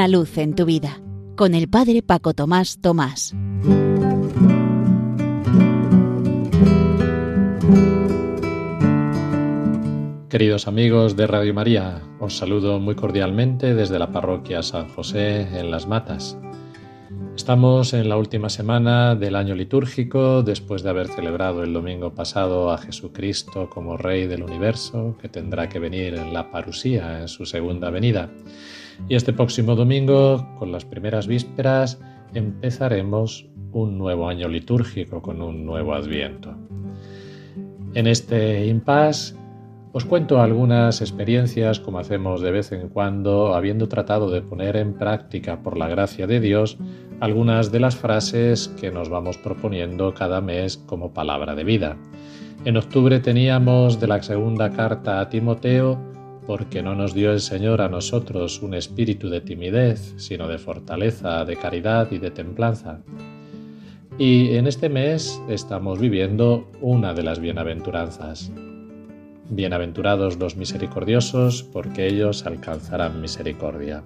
Una luz en tu vida con el Padre Paco Tomás Tomás. Queridos amigos de Radio María, os saludo muy cordialmente desde la parroquia San José en Las Matas. Estamos en la última semana del año litúrgico, después de haber celebrado el domingo pasado a Jesucristo como Rey del universo, que tendrá que venir en la parusía en su segunda venida. Y este próximo domingo, con las primeras vísperas, empezaremos un nuevo año litúrgico con un nuevo adviento. En este impasse os cuento algunas experiencias como hacemos de vez en cuando, habiendo tratado de poner en práctica por la gracia de Dios algunas de las frases que nos vamos proponiendo cada mes como palabra de vida. En octubre teníamos de la segunda carta a Timoteo, porque no nos dio el Señor a nosotros un espíritu de timidez, sino de fortaleza, de caridad y de templanza. Y en este mes estamos viviendo una de las bienaventuranzas, Bienaventurados los misericordiosos, porque ellos alcanzarán misericordia.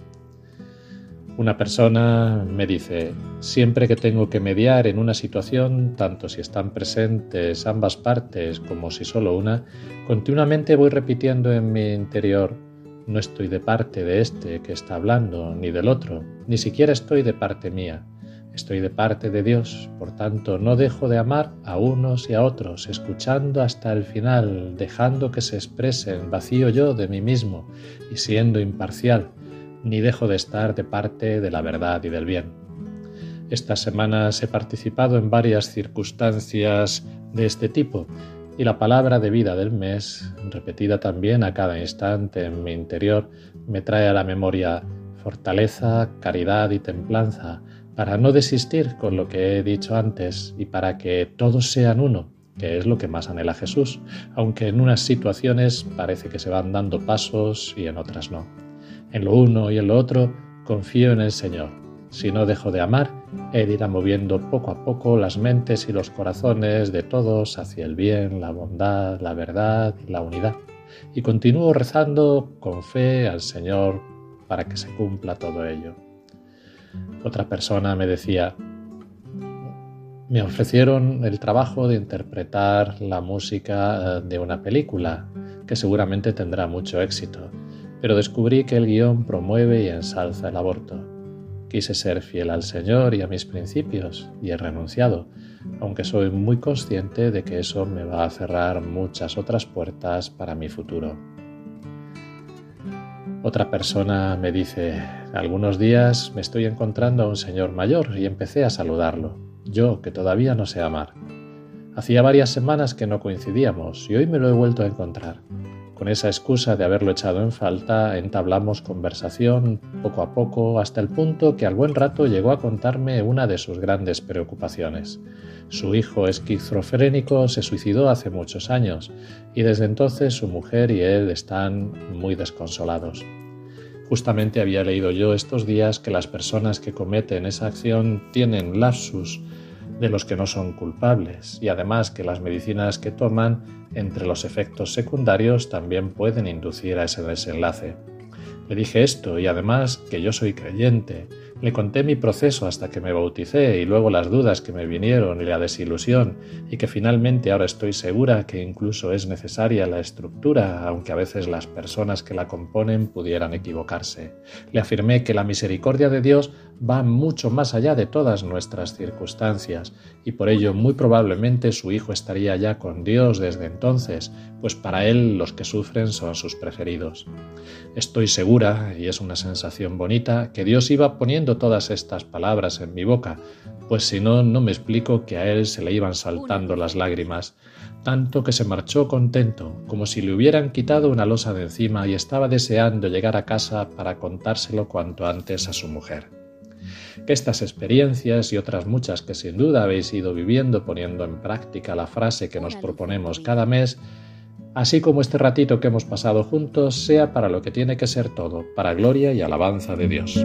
Una persona me dice, siempre que tengo que mediar en una situación, tanto si están presentes ambas partes como si solo una, continuamente voy repitiendo en mi interior, no estoy de parte de este que está hablando, ni del otro, ni siquiera estoy de parte mía. Estoy de parte de Dios, por tanto no dejo de amar a unos y a otros, escuchando hasta el final, dejando que se expresen, vacío yo de mí mismo y siendo imparcial, ni dejo de estar de parte de la verdad y del bien. Estas semanas he participado en varias circunstancias de este tipo y la palabra de vida del mes, repetida también a cada instante en mi interior, me trae a la memoria fortaleza, caridad y templanza, para no desistir con lo que he dicho antes y para que todos sean uno, que es lo que más anhela Jesús, aunque en unas situaciones parece que se van dando pasos y en otras no. En lo uno y en lo otro confío en el Señor. Si no dejo de amar, Él irá moviendo poco a poco las mentes y los corazones de todos hacia el bien, la bondad, la verdad y la unidad. Y continúo rezando con fe al Señor para que se cumpla todo ello. Otra persona me decía, me ofrecieron el trabajo de interpretar la música eh, de una película, que seguramente tendrá mucho éxito, pero descubrí que el guion promueve y ensalza el aborto. Quise ser fiel al Señor y a mis principios, y he renunciado, aunque soy muy consciente de que eso me va a cerrar muchas otras puertas para mi futuro. Otra persona me dice, algunos días me estoy encontrando a un señor mayor y empecé a saludarlo, yo que todavía no sé amar. Hacía varias semanas que no coincidíamos y hoy me lo he vuelto a encontrar. Con esa excusa de haberlo echado en falta, entablamos conversación poco a poco hasta el punto que al buen rato llegó a contarme una de sus grandes preocupaciones. Su hijo esquizofrénico se suicidó hace muchos años y desde entonces su mujer y él están muy desconsolados. Justamente había leído yo estos días que las personas que cometen esa acción tienen lapsus de los que no son culpables y además que las medicinas que toman entre los efectos secundarios también pueden inducir a ese desenlace. Le dije esto y además que yo soy creyente le conté mi proceso hasta que me bauticé y luego las dudas que me vinieron y la desilusión y que finalmente ahora estoy segura que incluso es necesaria la estructura, aunque a veces las personas que la componen pudieran equivocarse. Le afirmé que la misericordia de Dios va mucho más allá de todas nuestras circunstancias y por ello muy probablemente su hijo estaría ya con Dios desde entonces, pues para él los que sufren son sus preferidos. Estoy segura, y es una sensación bonita, que Dios iba poniendo todas estas palabras en mi boca, pues si no, no me explico que a él se le iban saltando las lágrimas, tanto que se marchó contento, como si le hubieran quitado una losa de encima y estaba deseando llegar a casa para contárselo cuanto antes a su mujer. Que estas experiencias y otras muchas que sin duda habéis ido viviendo poniendo en práctica la frase que nos proponemos cada mes, así como este ratito que hemos pasado juntos, sea para lo que tiene que ser todo, para gloria y alabanza de Dios.